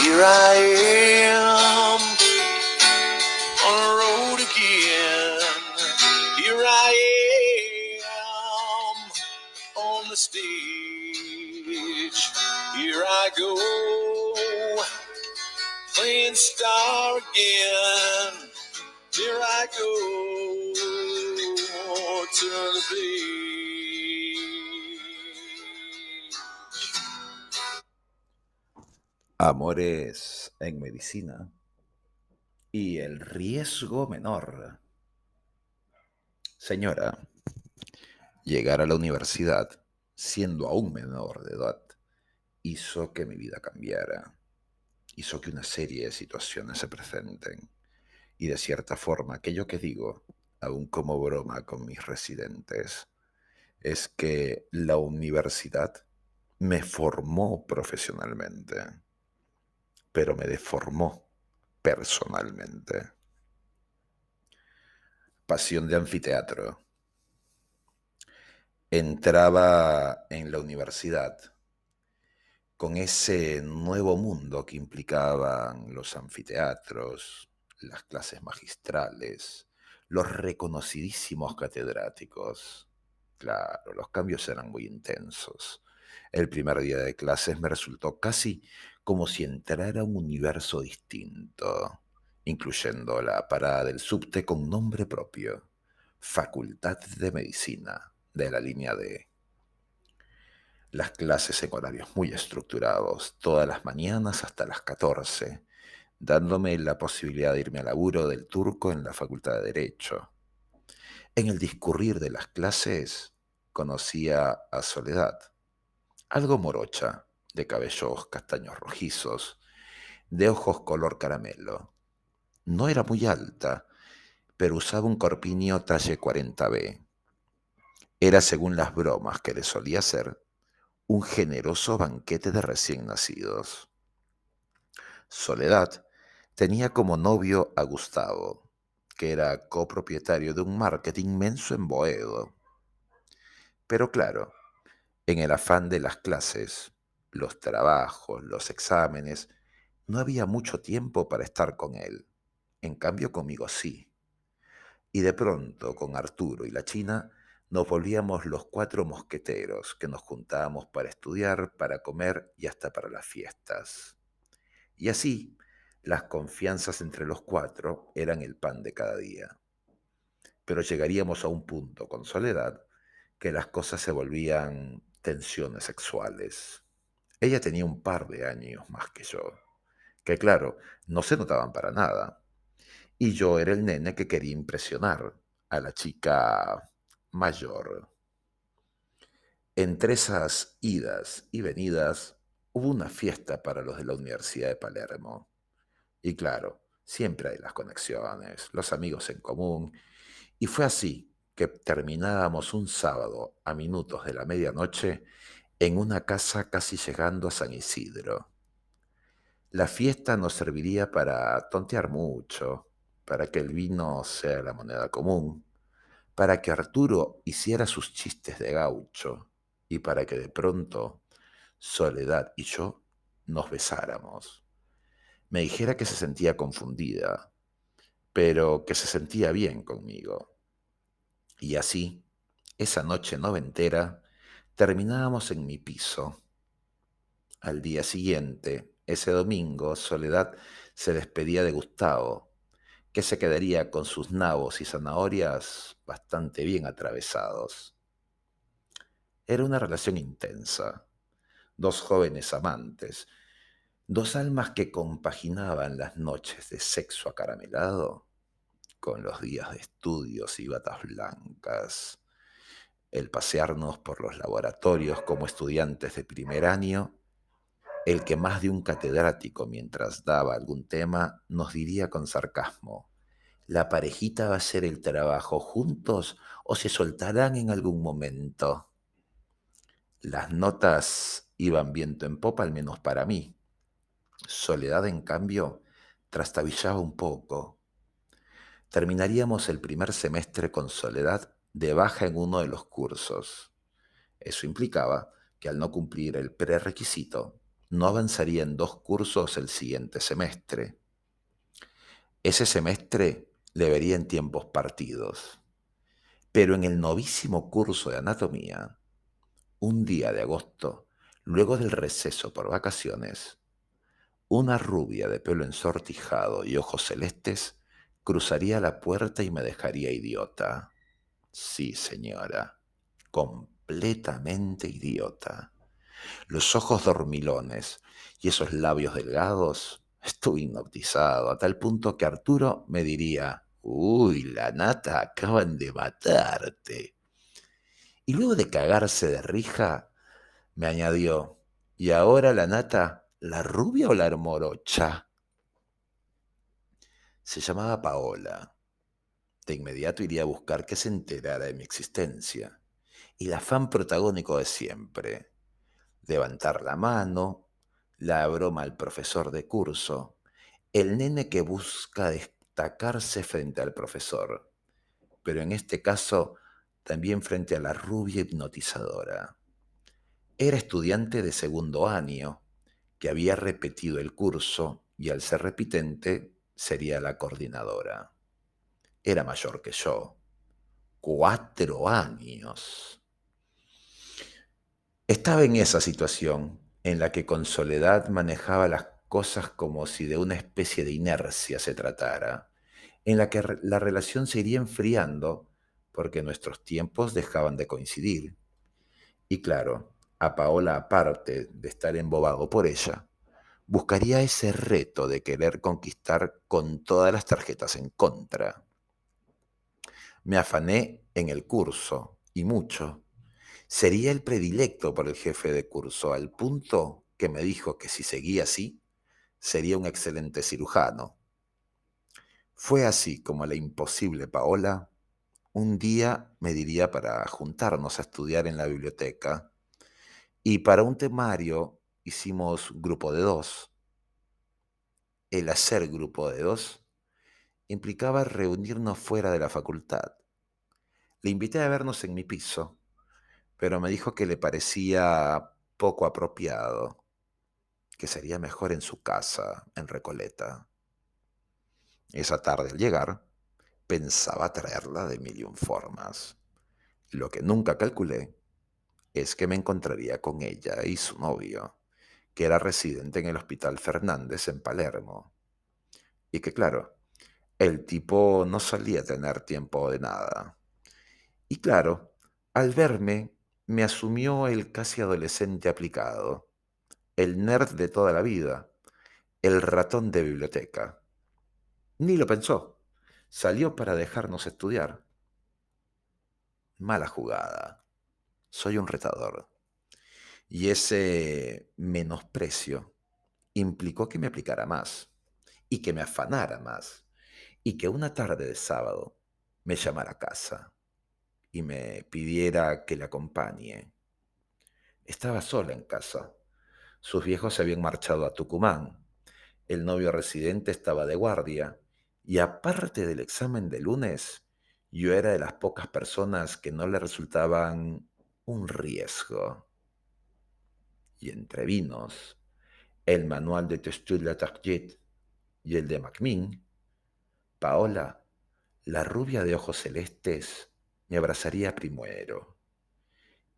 here I am on the road again. Here I am on the stage. Here I go, playing star again. Here I go to the beach. Amores en medicina y el riesgo menor. Señora, llegar a la universidad siendo aún menor de edad hizo que mi vida cambiara, hizo que una serie de situaciones se presenten y de cierta forma aquello que digo, aún como broma con mis residentes, es que la universidad me formó profesionalmente, pero me deformó personalmente. Pasión de anfiteatro. Entraba en la universidad con ese nuevo mundo que implicaban los anfiteatros, las clases magistrales, los reconocidísimos catedráticos. Claro, los cambios eran muy intensos. El primer día de clases me resultó casi como si entrara a un universo distinto, incluyendo la parada del subte con nombre propio, Facultad de Medicina de la línea D. Las clases en horarios muy estructurados, todas las mañanas hasta las 14, dándome la posibilidad de irme al laburo del turco en la Facultad de Derecho. En el discurrir de las clases conocía a Soledad, algo morocha, de cabellos castaños rojizos, de ojos color caramelo. No era muy alta, pero usaba un corpiño talle 40B. Era, según las bromas que le solía hacer, un generoso banquete de recién nacidos. Soledad tenía como novio a Gustavo, que era copropietario de un market inmenso en Boedo. Pero claro, en el afán de las clases, los trabajos, los exámenes, no había mucho tiempo para estar con él. En cambio conmigo sí. Y de pronto, con Arturo y la China, nos volvíamos los cuatro mosqueteros que nos juntábamos para estudiar, para comer y hasta para las fiestas. Y así, las confianzas entre los cuatro eran el pan de cada día. Pero llegaríamos a un punto con soledad que las cosas se volvían tensiones sexuales. Ella tenía un par de años más que yo, que claro, no se notaban para nada. Y yo era el nene que quería impresionar a la chica mayor. Entre esas idas y venidas hubo una fiesta para los de la Universidad de Palermo. Y claro, siempre hay las conexiones, los amigos en común. Y fue así terminábamos un sábado a minutos de la medianoche en una casa casi llegando a San Isidro. La fiesta nos serviría para tontear mucho, para que el vino sea la moneda común, para que Arturo hiciera sus chistes de gaucho y para que de pronto Soledad y yo nos besáramos. Me dijera que se sentía confundida, pero que se sentía bien conmigo. Y así, esa noche noventera, terminábamos en mi piso. Al día siguiente, ese domingo, Soledad se despedía de Gustavo, que se quedaría con sus nabos y zanahorias bastante bien atravesados. Era una relación intensa, dos jóvenes amantes, dos almas que compaginaban las noches de sexo acaramelado con los días de estudios y batas blancas, el pasearnos por los laboratorios como estudiantes de primer año, el que más de un catedrático mientras daba algún tema nos diría con sarcasmo, ¿la parejita va a hacer el trabajo juntos o se soltarán en algún momento? Las notas iban viento en popa, al menos para mí. Soledad, en cambio, trastabillaba un poco. Terminaríamos el primer semestre con Soledad de baja en uno de los cursos. Eso implicaba que al no cumplir el prerequisito, no avanzaría en dos cursos el siguiente semestre. Ese semestre le vería en tiempos partidos. Pero en el novísimo curso de anatomía, un día de agosto, luego del receso por vacaciones, una rubia de pelo ensortijado y ojos celestes cruzaría la puerta y me dejaría idiota. Sí, señora, completamente idiota. Los ojos dormilones y esos labios delgados, estuve hipnotizado a tal punto que Arturo me diría, uy, la nata acaban de matarte. Y luego de cagarse de rija, me añadió, ¿y ahora la nata, la rubia o la hermorocha? Se llamaba Paola. De inmediato iría a buscar que se enterara de mi existencia. Y el afán protagónico de siempre. Levantar la mano, la broma al profesor de curso, el nene que busca destacarse frente al profesor, pero en este caso también frente a la rubia hipnotizadora. Era estudiante de segundo año, que había repetido el curso y al ser repitente sería la coordinadora. Era mayor que yo. Cuatro años. Estaba en esa situación en la que con soledad manejaba las cosas como si de una especie de inercia se tratara, en la que la relación se iría enfriando porque nuestros tiempos dejaban de coincidir. Y claro, a Paola, aparte de estar embobado por ella, buscaría ese reto de querer conquistar con todas las tarjetas en contra. Me afané en el curso, y mucho. Sería el predilecto por el jefe de curso, al punto que me dijo que si seguía así, sería un excelente cirujano. Fue así como la imposible Paola un día me diría para juntarnos a estudiar en la biblioteca y para un temario hicimos grupo de dos. El hacer grupo de dos implicaba reunirnos fuera de la facultad. Le invité a vernos en mi piso, pero me dijo que le parecía poco apropiado, que sería mejor en su casa, en Recoleta. Esa tarde al llegar, pensaba traerla de mil y un formas. Lo que nunca calculé es que me encontraría con ella y su novio, que era residente en el Hospital Fernández en Palermo. Y que claro, el tipo no solía tener tiempo de nada. Y claro, al verme, me asumió el casi adolescente aplicado, el nerd de toda la vida, el ratón de biblioteca. Ni lo pensó. Salió para dejarnos estudiar. Mala jugada. Soy un retador. Y ese menosprecio implicó que me aplicara más y que me afanara más y que una tarde de sábado me llamara a casa y me pidiera que le acompañe. Estaba sola en casa. Sus viejos se habían marchado a Tucumán. El novio residente estaba de guardia y aparte del examen de lunes, yo era de las pocas personas que no le resultaban un riesgo. Y entre vinos, el manual de la Target y el de Macmillan, Paola, la rubia de ojos celestes, me abrazaría primero.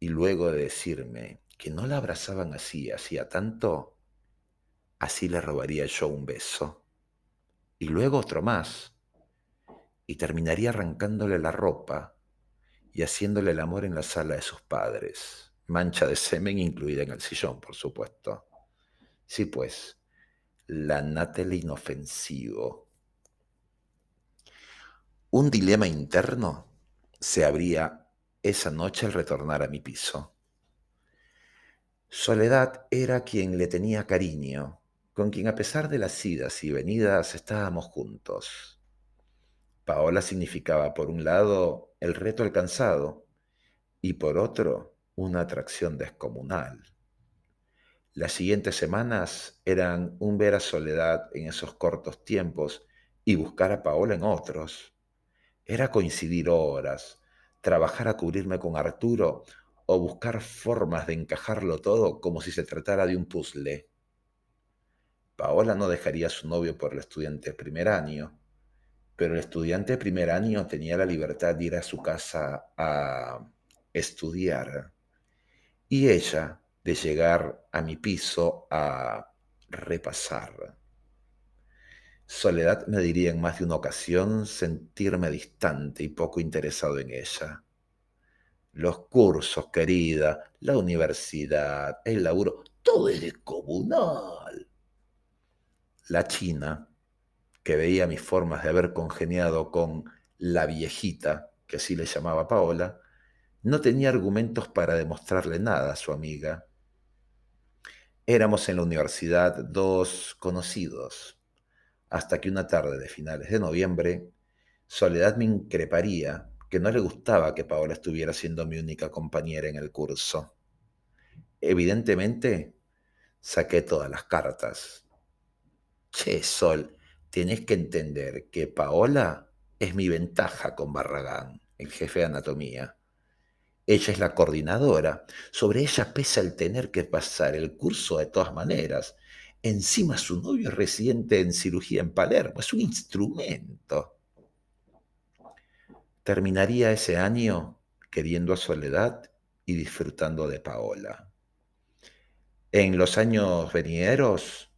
Y luego de decirme que no la abrazaban así hacía tanto, así le robaría yo un beso. Y luego otro más, y terminaría arrancándole la ropa y haciéndole el amor en la sala de sus padres, mancha de semen incluida en el sillón, por supuesto. Sí, pues, la Natalie inofensivo. Un dilema interno se abría esa noche al retornar a mi piso. Soledad era quien le tenía cariño, con quien a pesar de las idas y venidas estábamos juntos. Paola significaba, por un lado, el reto alcanzado y por otro, una atracción descomunal. Las siguientes semanas eran un ver a Soledad en esos cortos tiempos y buscar a Paola en otros. Era coincidir horas, trabajar a cubrirme con Arturo o buscar formas de encajarlo todo como si se tratara de un puzzle. Paola no dejaría a su novio por el estudiante de primer año, pero el estudiante de primer año tenía la libertad de ir a su casa a estudiar y ella de llegar a mi piso a repasar. Soledad me diría en más de una ocasión sentirme distante y poco interesado en ella. Los cursos, querida, la universidad, el laburo, todo es descomunal. La china, que veía mis formas de haber congeniado con la viejita, que así le llamaba Paola, no tenía argumentos para demostrarle nada a su amiga. Éramos en la universidad dos conocidos, hasta que una tarde de finales de noviembre, Soledad me increparía que no le gustaba que Paola estuviera siendo mi única compañera en el curso. Evidentemente, saqué todas las cartas. Che, Sol, tienes que entender que Paola es mi ventaja con Barragán, el jefe de anatomía. Ella es la coordinadora. Sobre ella pesa el tener que pasar el curso de todas maneras. Encima su novio es residente en cirugía en Palermo. Es un instrumento. Terminaría ese año queriendo a Soledad y disfrutando de Paola. En los años venideros,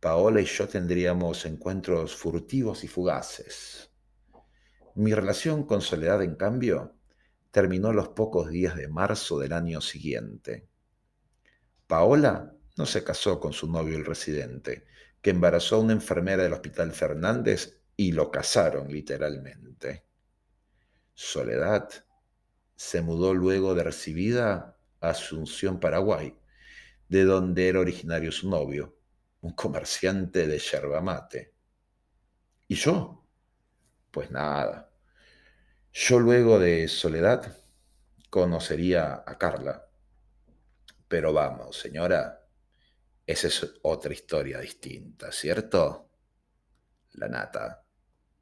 Paola y yo tendríamos encuentros furtivos y fugaces. Mi relación con Soledad, en cambio, terminó los pocos días de marzo del año siguiente. Paola no se casó con su novio el residente, que embarazó a una enfermera del Hospital Fernández y lo casaron literalmente. Soledad se mudó luego de recibida a Asunción, Paraguay, de donde era originario su novio, un comerciante de yerba mate. ¿Y yo? Pues nada, yo luego de Soledad conocería a Carla. Pero vamos, señora, esa es otra historia distinta, ¿cierto? La nata.